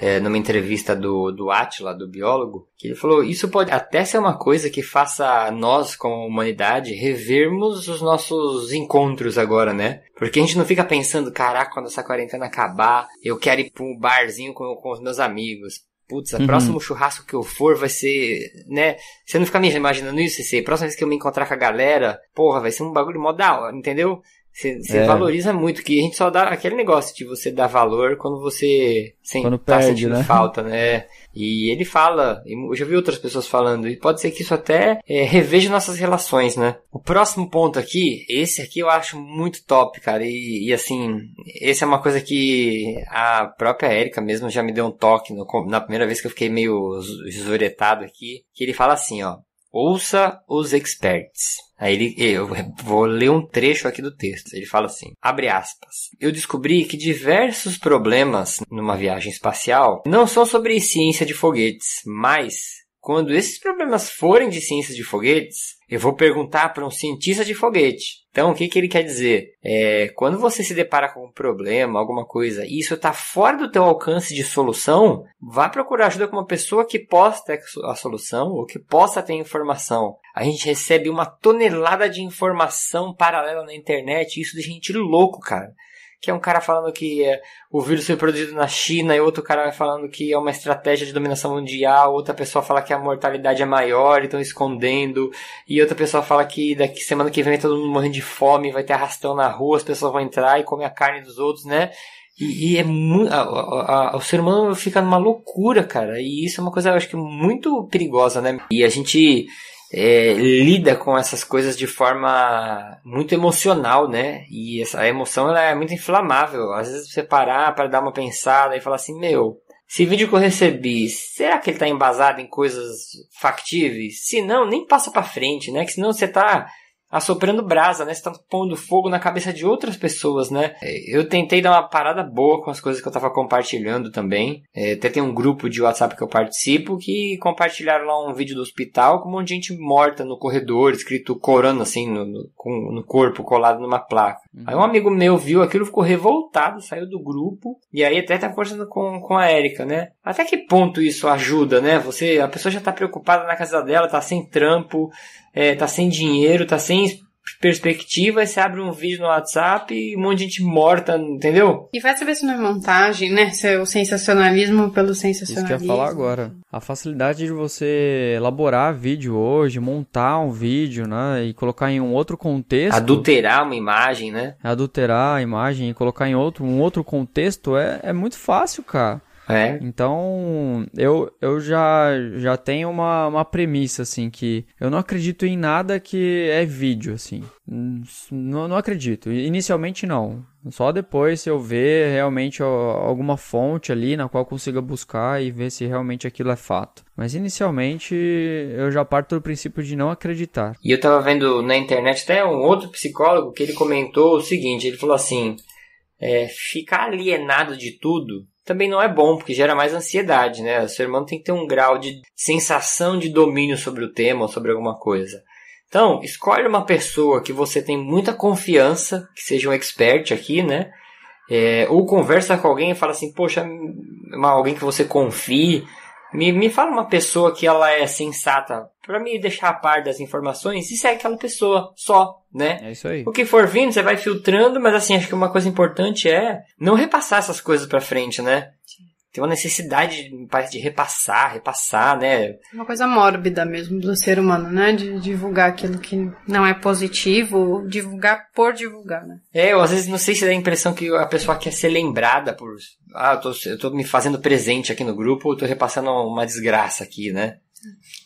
é, numa entrevista do, do Atila, do biólogo, que ele falou: Isso pode até ser uma coisa que faça nós, como humanidade, revermos os nossos encontros agora, né? Porque a gente não fica pensando, caraca, quando essa quarentena acabar, eu quero ir pra um barzinho com, com os meus amigos. Putz, o uhum. próximo churrasco que eu for vai ser, né? Você não fica me imaginando isso, a próxima vez que eu me encontrar com a galera, porra, vai ser um bagulho mó da hora, entendeu? Você é. valoriza muito, que a gente só dá aquele negócio de você dar valor quando você sem, quando tá perde, sentindo né? falta, né? E ele fala, eu já vi outras pessoas falando, e pode ser que isso até é, reveja nossas relações, né? O próximo ponto aqui, esse aqui eu acho muito top, cara, e, e assim, esse é uma coisa que a própria Érica mesmo já me deu um toque no, na primeira vez que eu fiquei meio zoretado aqui, que ele fala assim, ó, ouça os experts. Aí ele, eu vou ler um trecho aqui do texto. Ele fala assim: abre aspas. Eu descobri que diversos problemas numa viagem espacial não são sobre ciência de foguetes, mas quando esses problemas forem de ciências de foguetes, eu vou perguntar para um cientista de foguete. Então, o que, que ele quer dizer? É, quando você se depara com um problema, alguma coisa, e isso está fora do teu alcance de solução, vá procurar ajuda com uma pessoa que possa ter a solução ou que possa ter informação. A gente recebe uma tonelada de informação paralela na internet, isso deixa a gente louco, cara que é um cara falando que é, o vírus foi produzido na China, e outro cara falando que é uma estratégia de dominação mundial, outra pessoa fala que a mortalidade é maior e estão escondendo, e outra pessoa fala que daqui semana que vem todo mundo morrendo de fome, vai ter arrastão na rua, as pessoas vão entrar e comer a carne dos outros, né? E, e é muito. O ser humano fica numa loucura, cara. E isso é uma coisa, eu acho que muito perigosa, né? E a gente é, lida com essas coisas de forma muito emocional, né? E essa emoção ela é muito inflamável. Às vezes você parar para dar uma pensada e falar assim, meu, esse vídeo que eu recebi, será que ele está embasado em coisas factíveis? Se não, nem passa para frente, né? Que senão você tá assoprando brasa, né? Você tá pondo fogo na cabeça de outras pessoas, né? É, eu tentei dar uma parada boa com as coisas que eu tava compartilhando também. É, até tem um grupo de WhatsApp que eu participo que compartilharam lá um vídeo do hospital com um monte de gente morta no corredor, escrito corona assim no, no, com, no corpo colado numa placa. Uhum. Aí um amigo meu viu aquilo, ficou revoltado, saiu do grupo e aí até tá conversando com, com a Erika, né? Até que ponto isso ajuda, né? Você, a pessoa já tá preocupada na casa dela, tá sem trampo, é, tá sem dinheiro, tá sem perspectiva, e você abre um vídeo no WhatsApp e um monte de gente morta, entendeu? E vai saber se não é montagem, né? Se é o sensacionalismo pelo sensacionalismo. Isso que eu ia falar agora. A facilidade de você elaborar vídeo hoje, montar um vídeo, né? E colocar em um outro contexto. Adulterar uma imagem, né? Adulterar a imagem e colocar em outro, um outro contexto é, é muito fácil, cara. É. Então, eu, eu já, já tenho uma, uma premissa, assim, que eu não acredito em nada que é vídeo, assim. Não, não acredito. Inicialmente, não. Só depois, se eu ver realmente alguma fonte ali na qual consiga buscar e ver se realmente aquilo é fato. Mas inicialmente, eu já parto do princípio de não acreditar. E eu tava vendo na internet até um outro psicólogo que ele comentou o seguinte: ele falou assim. É, ficar alienado de tudo também não é bom, porque gera mais ansiedade, né? O ser humano tem que ter um grau de sensação de domínio sobre o tema ou sobre alguma coisa. Então, escolhe uma pessoa que você tem muita confiança, que seja um expert aqui, né? É, ou conversa com alguém e fala assim, poxa, uma, alguém que você confie, me, me fala uma pessoa que ela é sensata para me deixar a par das informações e segue aquela pessoa só, né? É isso aí. O que for vindo, você vai filtrando, mas assim, acho que uma coisa importante é não repassar essas coisas para frente, né? Tem uma necessidade, parece, de repassar, repassar, né? Uma coisa mórbida mesmo do ser humano, né? De divulgar aquilo que não é positivo, divulgar por divulgar, né? É, eu às vezes não sei se dá a impressão que a pessoa quer ser lembrada por. Ah, eu tô, eu tô me fazendo presente aqui no grupo, ou tô repassando uma desgraça aqui, né?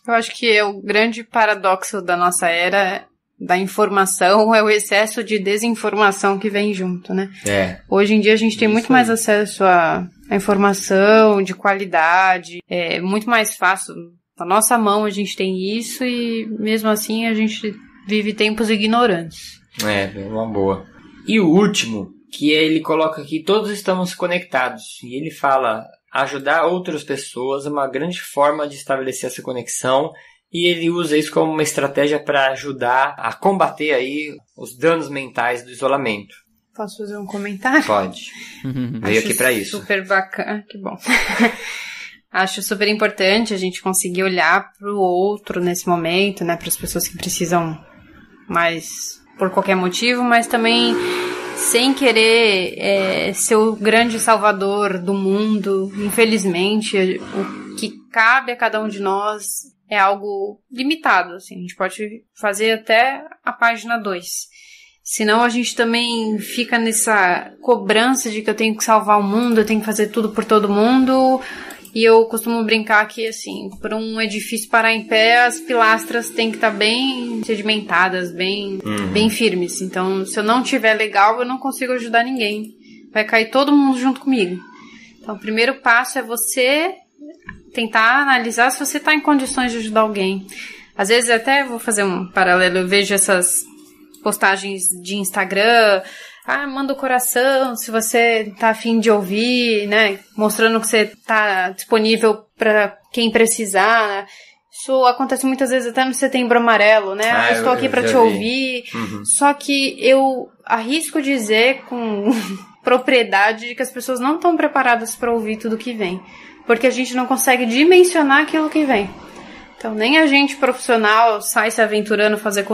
Eu acho que é o grande paradoxo da nossa era da informação é o excesso de desinformação que vem junto, né? É. Hoje em dia a gente tem Isso muito mais acesso a, a, informação de qualidade, é muito mais fácil. Na nossa mão a gente tem isso e mesmo assim a gente vive tempos ignorantes. É, uma boa. E o último, que ele coloca aqui, todos estamos conectados. E ele fala, ajudar outras pessoas é uma grande forma de estabelecer essa conexão e ele usa isso como uma estratégia para ajudar a combater aí os danos mentais do isolamento. Posso fazer um comentário? Pode. Veio aqui para isso. Super bacana, que bom. Acho super importante a gente conseguir olhar para o outro nesse momento, né, para as pessoas que precisam mais por qualquer motivo, mas também sem querer é, ser o grande salvador do mundo. Infelizmente, o que cabe a cada um de nós é algo limitado, assim, a gente pode fazer até a página 2. Senão a gente também fica nessa cobrança de que eu tenho que salvar o mundo, eu tenho que fazer tudo por todo mundo. E eu costumo brincar que, assim, para um edifício parar em pé, as pilastras têm que estar tá bem sedimentadas, bem, uhum. bem firmes. Então, se eu não tiver legal, eu não consigo ajudar ninguém. Vai cair todo mundo junto comigo. Então, o primeiro passo é você tentar analisar se você está em condições de ajudar alguém. Às vezes até vou fazer um paralelo, eu vejo essas postagens de Instagram, ah, manda o coração se você tá afim de ouvir, né? Mostrando que você tá disponível para quem precisar, né? Isso acontece muitas vezes até no setembro amarelo, né? Ah, estou aqui para te vi. ouvir. Uhum. Só que eu arrisco dizer com propriedade de que as pessoas não estão preparadas para ouvir tudo que vem porque a gente não consegue dimensionar aquilo que vem. Então nem a gente profissional sai se aventurando fazer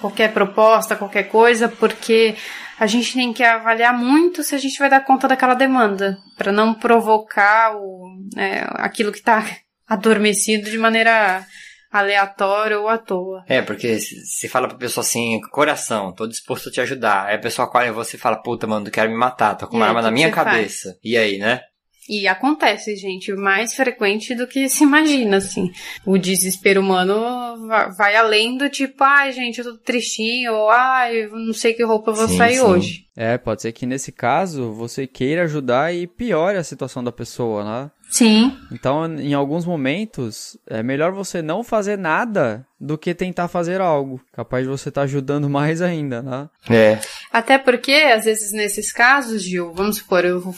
qualquer proposta, qualquer coisa, porque a gente tem que avaliar muito se a gente vai dar conta daquela demanda, para não provocar o, né, aquilo que está adormecido de maneira aleatória ou à toa. É, porque se fala pra pessoa assim, coração, tô disposto a te ajudar. Aí a pessoa acolhe você e fala, puta, mano, tu quer me matar, tô com uma arma na minha cabeça. Faz? E aí, né? E acontece, gente, mais frequente do que se imagina, assim. O desespero humano vai além do tipo, ai, gente, eu tô tristinho, ou ai, não sei que roupa eu vou sim, sair sim. hoje. É, pode ser que nesse caso você queira ajudar e piore a situação da pessoa, né? Sim. Então, em alguns momentos, é melhor você não fazer nada do que tentar fazer algo. Capaz de você estar tá ajudando mais ainda, né? É. Até porque, às vezes, nesses casos, Gil, vamos supor, eu vou,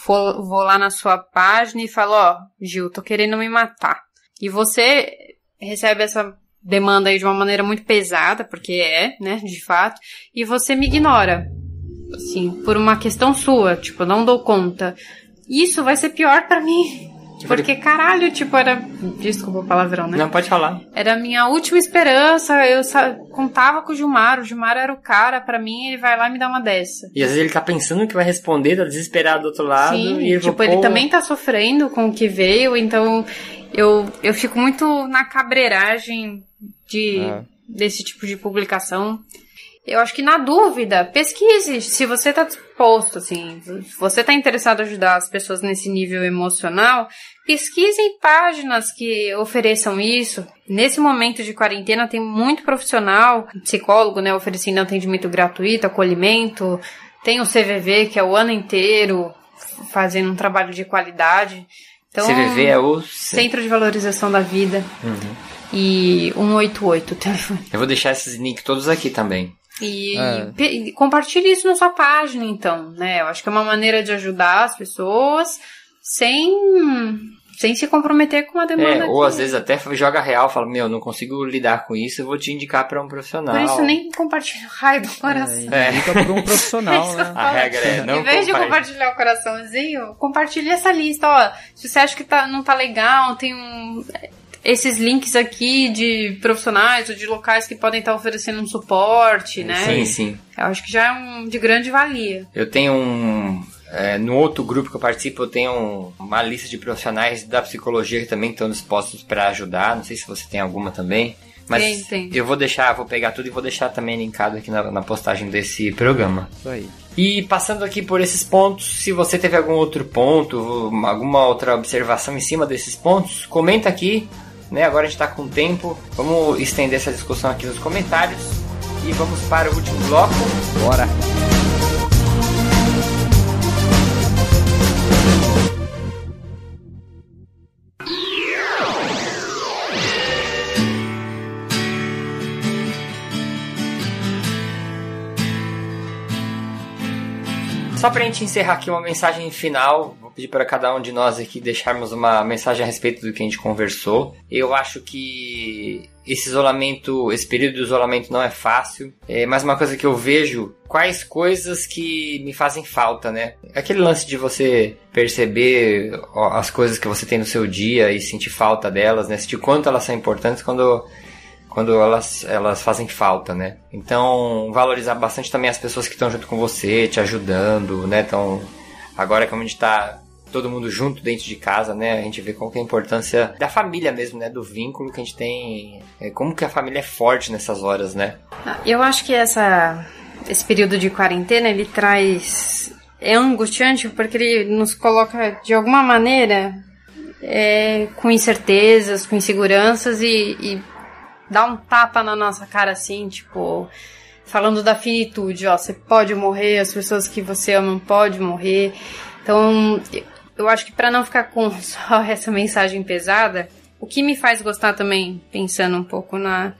vou lá na sua página e falo, ó, oh, Gil, tô querendo me matar. E você recebe essa demanda aí de uma maneira muito pesada, porque é, né, de fato, e você me ignora. Assim, por uma questão sua, tipo, eu não dou conta. Isso vai ser pior para mim porque, caralho, tipo, era. Desculpa o palavrão, né? Não, pode falar. Era a minha última esperança. Eu contava com o Gilmar. O Gilmar era o cara, para mim, ele vai lá e me dá uma dessa. E às vezes ele tá pensando que vai responder, tá desesperado do outro lado. Sim, e tipo, ele também tá sofrendo com o que veio, então eu, eu fico muito na cabreiragem de, é. desse tipo de publicação. Eu acho que na dúvida, pesquise se você está disposto, assim, se você está interessado em ajudar as pessoas nesse nível emocional, pesquise em páginas que ofereçam isso. Nesse momento de quarentena tem muito profissional, psicólogo, né, oferecendo atendimento gratuito, acolhimento, tem o CVV que é o ano inteiro fazendo um trabalho de qualidade. Então, CVV é o Centro de Valorização da Vida. Uhum. E 188 o telefone. Eu vou deixar esses links todos aqui também. E, é. e compartilhe isso na sua página, então, né? Eu acho que é uma maneira de ajudar as pessoas sem sem se comprometer com a demanda. É, ou às vezes até joga real, fala, meu, não consigo lidar com isso, eu vou te indicar para um profissional. Por isso nem compartilha o raio do coração. É, indica para um profissional, né? A regra é não Em vez de compartilhar o coraçãozinho, compartilhe essa lista, ó. Se você acha que tá, não tá legal, tem um esses links aqui de profissionais ou de locais que podem estar oferecendo um suporte, né? Sim, sim. Eu acho que já é um, de grande valia. Eu tenho um. É, no outro grupo que eu participo, eu tenho um, uma lista de profissionais da psicologia que também estão dispostos para ajudar. Não sei se você tem alguma também. Mas tem, tem. eu vou deixar, vou pegar tudo e vou deixar também linkado aqui na, na postagem desse programa. Isso aí. E passando aqui por esses pontos, se você teve algum outro ponto, alguma outra observação em cima desses pontos, comenta aqui né? Agora a gente está com tempo. Vamos estender essa discussão aqui nos comentários. E vamos para o último bloco. Bora! Só para a gente encerrar aqui uma mensagem final, pedir para cada um de nós aqui deixarmos uma mensagem a respeito do que a gente conversou. Eu acho que esse isolamento, esse período de isolamento não é fácil, é, mas uma coisa que eu vejo, quais coisas que me fazem falta, né? Aquele lance de você perceber as coisas que você tem no seu dia e sentir falta delas, né? Sentir quanto elas são importantes quando quando elas, elas fazem falta, né? Então, valorizar bastante também as pessoas que estão junto com você, te ajudando, né? Então, agora como a gente tá todo mundo junto dentro de casa, né? A gente vê qual que é a importância da família mesmo, né? Do vínculo que a gente tem. É, como que a família é forte nessas horas, né? Ah, eu acho que essa, esse período de quarentena, ele traz... É angustiante porque ele nos coloca, de alguma maneira, é, com incertezas, com inseguranças e, e dá um tapa na nossa cara assim, tipo falando da finitude, ó, você pode morrer, as pessoas que você ama podem morrer. Então, eu acho que para não ficar com só essa mensagem pesada, o que me faz gostar também, pensando um pouco na,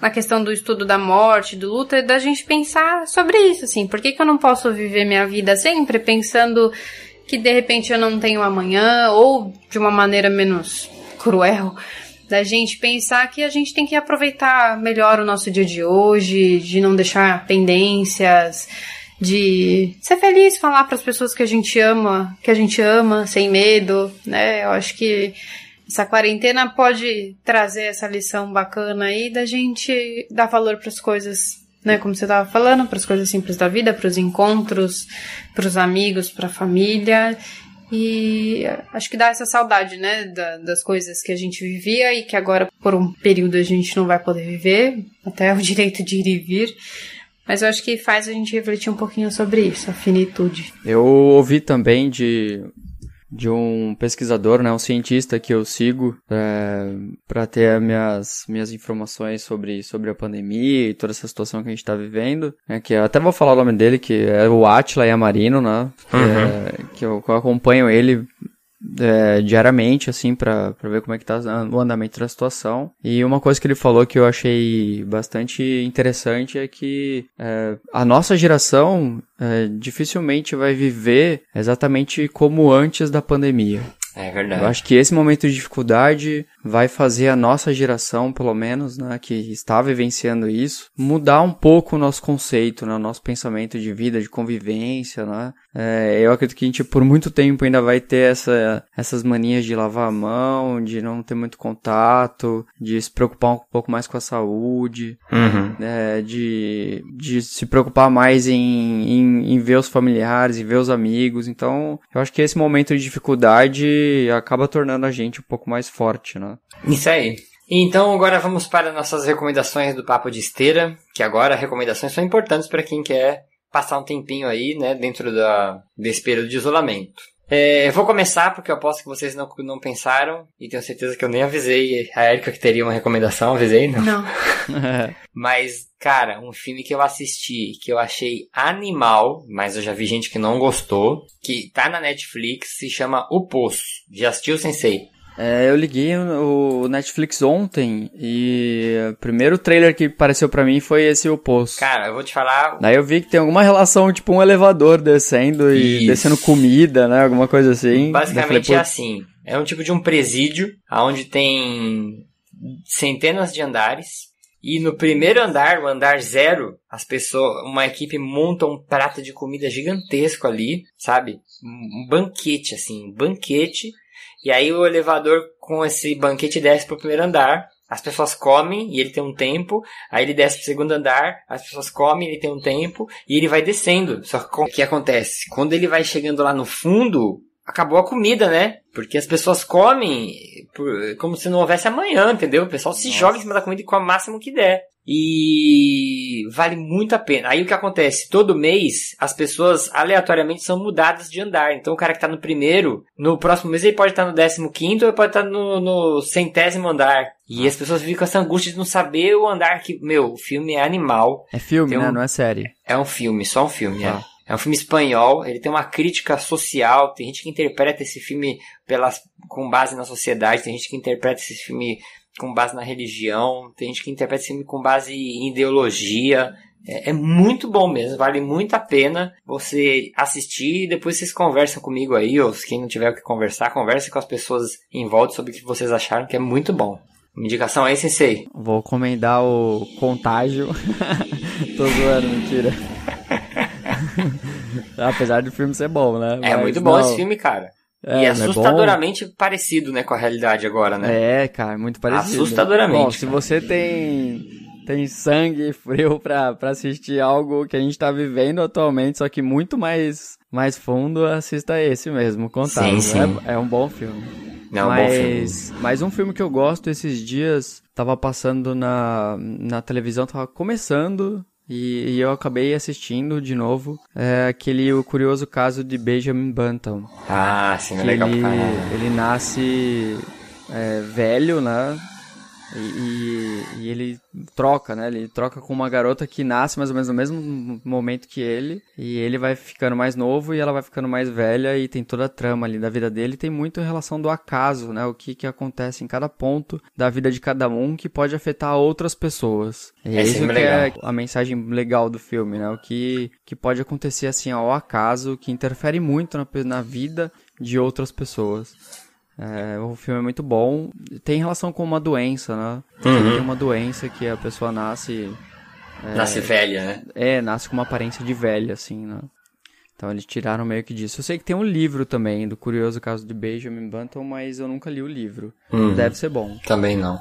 na questão do estudo da morte, do luto, é da gente pensar sobre isso, assim. Por que, que eu não posso viver minha vida sempre pensando que de repente eu não tenho amanhã, ou de uma maneira menos cruel, da gente pensar que a gente tem que aproveitar melhor o nosso dia de hoje, de não deixar pendências, de ser feliz, falar para as pessoas que a gente ama, que a gente ama, sem medo, né? Eu acho que essa quarentena pode trazer essa lição bacana aí da gente dar valor para as coisas, né? Como você estava falando, para as coisas simples da vida, para os encontros, para os amigos, para a família. E acho que dá essa saudade, né, da, das coisas que a gente vivia e que agora, por um período, a gente não vai poder viver, até o direito de ir e vir. Mas eu acho que faz a gente refletir um pouquinho sobre isso, a finitude. Eu ouvi também de de um pesquisador, né, um cientista que eu sigo é, para ter minhas, minhas informações sobre, sobre a pandemia e toda essa situação que a gente está vivendo. Né, que eu até vou falar o nome dele, que é o Atila Yamarino, né? Que, uhum. é, que, eu, que eu acompanho ele é, diariamente, assim, para ver como é que tá o andamento da situação. E uma coisa que ele falou que eu achei bastante interessante é que é, a nossa geração é, dificilmente vai viver exatamente como antes da pandemia. É verdade. Eu acho que esse momento de dificuldade vai fazer a nossa geração, pelo menos, né, que está vivenciando isso, mudar um pouco o nosso conceito, né, o nosso pensamento de vida, de convivência, né? É, eu acredito que a gente por muito tempo ainda vai ter essa, essas manias de lavar a mão, de não ter muito contato, de se preocupar um pouco mais com a saúde, uhum. é, de, de se preocupar mais em, em, em ver os familiares, em ver os amigos. Então, eu acho que esse momento de dificuldade acaba tornando a gente um pouco mais forte, né? Isso aí. Então agora vamos para nossas recomendações do Papo de Esteira, que agora recomendações são importantes para quem quer passar um tempinho aí, né, dentro da, desse período de isolamento. É, eu vou começar porque eu aposto que vocês não, não pensaram e tenho certeza que eu nem avisei a Erika que teria uma recomendação, avisei, não? Não. mas, cara, um filme que eu assisti que eu achei animal, mas eu já vi gente que não gostou, que tá na Netflix, se chama O Poço. Já assistiu, Sensei? É, eu liguei o Netflix ontem e o primeiro trailer que apareceu para mim foi esse O Poço. Cara, eu vou te falar. Daí eu vi que tem alguma relação, tipo um elevador descendo e Isso. descendo comida, né? Alguma coisa assim. Basicamente falei, é assim. É um tipo de um presídio onde tem centenas de andares. E no primeiro andar, o andar zero, as pessoas, uma equipe monta um prato de comida gigantesco ali, sabe? Um banquete, assim, um banquete e aí o elevador com esse banquete desce pro primeiro andar. As pessoas comem e ele tem um tempo. Aí ele desce pro segundo andar, as pessoas comem, ele tem um tempo e ele vai descendo. Só que o que acontece? Quando ele vai chegando lá no fundo, acabou a comida, né? Porque as pessoas comem por, como se não houvesse amanhã, entendeu? O pessoal se Nossa. joga em cima da comida e come o máximo que der. E vale muito a pena. Aí o que acontece? Todo mês as pessoas aleatoriamente são mudadas de andar. Então o cara que tá no primeiro, no próximo mês ele pode estar tá no décimo quinto ou pode estar tá no, no centésimo andar. E as pessoas ficam com essa angústia de não saber o andar que. Meu, o filme é animal. É filme, um, né? Não é série. É um filme, só um filme, ah. é. É um filme espanhol, ele tem uma crítica social, tem gente que interpreta esse filme pelas, com base na sociedade, tem gente que interpreta esse filme com base na religião, tem gente que interpreta esse filme com base em ideologia. É, é, muito bom mesmo, vale muito a pena você assistir e depois vocês conversam comigo aí, ou quem não tiver o que conversar, converse com as pessoas em volta sobre o que vocês acharam, que é muito bom. Uma indicação aí, Sensei? Vou comendar o contágio. Tô zoando, mentira. Apesar do filme ser bom, né? É muito bom não... esse filme, cara. É, e é assustadoramente é parecido, né, com a realidade agora, né? É, cara, muito parecido. Assustadoramente. Bom, se você tem tem sangue frio pra, pra assistir algo que a gente tá vivendo atualmente, só que muito mais, mais fundo, assista esse mesmo, Contágio. Sim, sim. É, é um bom filme. Não, mas, um bom filme. mas um filme que eu gosto esses dias, tava passando na, na televisão, tava começando, e, e, eu acabei assistindo de novo é, aquele o curioso caso de Benjamin Button. Ah, sim, é legal. Ele, ele nasce é, velho, né? E, e, ele troca, né? Ele troca com uma garota que nasce mais ou menos no mesmo momento que ele. E ele vai ficando mais novo e ela vai ficando mais velha. E tem toda a trama ali da vida dele. tem muito em relação do acaso, né? O que, que acontece em cada ponto da vida de cada um que pode afetar outras pessoas. E é isso que é a mensagem legal do filme, né? O que, que pode acontecer assim ao acaso, que interfere muito na, na vida de outras pessoas. É, o filme é muito bom. Tem relação com uma doença, né? Uhum. Tem uma doença que a pessoa nasce. É, nasce velha, né? É, nasce com uma aparência de velha, assim, né? Então eles tiraram meio que disso. Eu sei que tem um livro também do curioso caso de Benjamin Button, mas eu nunca li o livro. Uhum. Deve ser bom. Também não.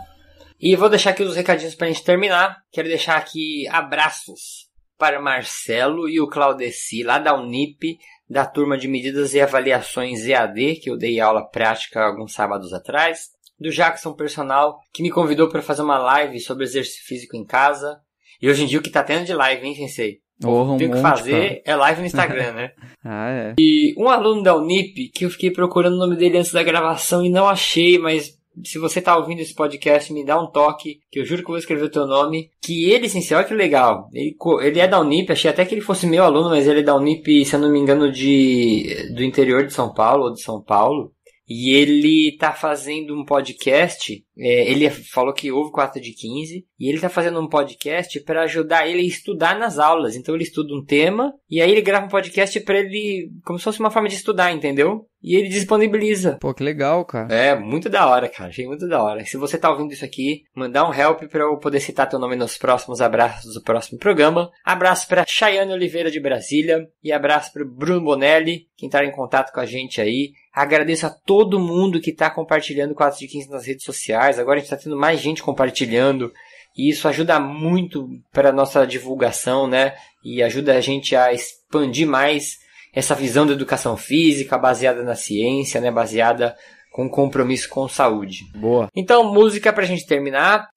E vou deixar aqui os recadinhos pra gente terminar. Quero deixar aqui abraços para Marcelo e o Claudeci, lá da Unip, da turma de medidas e avaliações EAD, que eu dei aula prática alguns sábados atrás. Do Jackson Personal, que me convidou para fazer uma live sobre exercício físico em casa. E hoje em dia o que tá tendo de live, hein, Sensei? Oh, um Tem que monte, fazer é live no Instagram, né? Ah, é. E um aluno da Unip, que eu fiquei procurando o nome dele antes da gravação e não achei, mas se você tá ouvindo esse podcast, me dá um toque, que eu juro que eu vou escrever o teu nome. Que ele, sim, olha que legal. Ele, ele é da Unip, achei até que ele fosse meu aluno, mas ele é da Unip, se eu não me engano, de, do interior de São Paulo, ou de São Paulo. E ele tá fazendo um podcast. é, ele falou que houve 4 de 15. E ele tá fazendo um podcast para ajudar ele a estudar nas aulas. Então ele estuda um tema. E aí ele grava um podcast para ele. Como se fosse uma forma de estudar, entendeu? E ele disponibiliza. Pô, que legal, cara. É, muito da hora, cara. Achei muito da hora. Se você tá ouvindo isso aqui, mandar um help pra eu poder citar teu nome nos próximos abraços do próximo programa. Abraço pra Chayane Oliveira de Brasília. E abraço pro Bruno Bonelli, que entraram em contato com a gente aí. Agradeço a todo mundo que tá compartilhando 4 de 15 nas redes sociais. Agora a gente tá tendo mais gente compartilhando. E isso ajuda muito para nossa divulgação, né? E ajuda a gente a expandir mais essa visão da educação física baseada na ciência, né? Baseada com compromisso com saúde. Boa. Então, música pra gente terminar.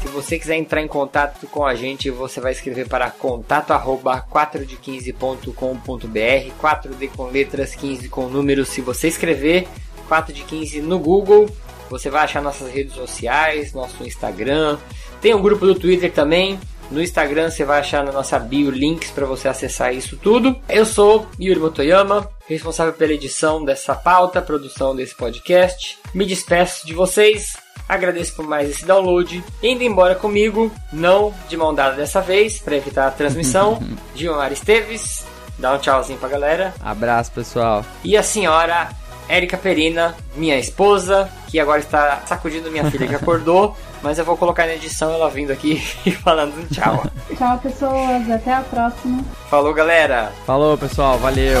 Se você quiser entrar em contato com a gente, você vai escrever para contato arroba 4de15.com.br 4D com letras, 15 com números. Se você escrever 4 de 15 no Google, você vai achar nossas redes sociais, nosso Instagram. Tem um grupo do Twitter também. No Instagram você vai achar na nossa bio links para você acessar isso tudo. Eu sou Yuri Motoyama, responsável pela edição dessa pauta, produção desse podcast. Me despeço de vocês. Agradeço por mais esse download. Indo embora comigo, não de mão dada dessa vez, para evitar a transmissão. Gilmar Esteves, dá um tchauzinho pra galera. Abraço, pessoal. E a senhora Érica Perina, minha esposa, que agora está sacudindo minha filha que acordou, Mas eu vou colocar na edição ela vindo aqui e falando tchau. tchau, pessoas. Até a próxima. Falou, galera. Falou, pessoal. Valeu.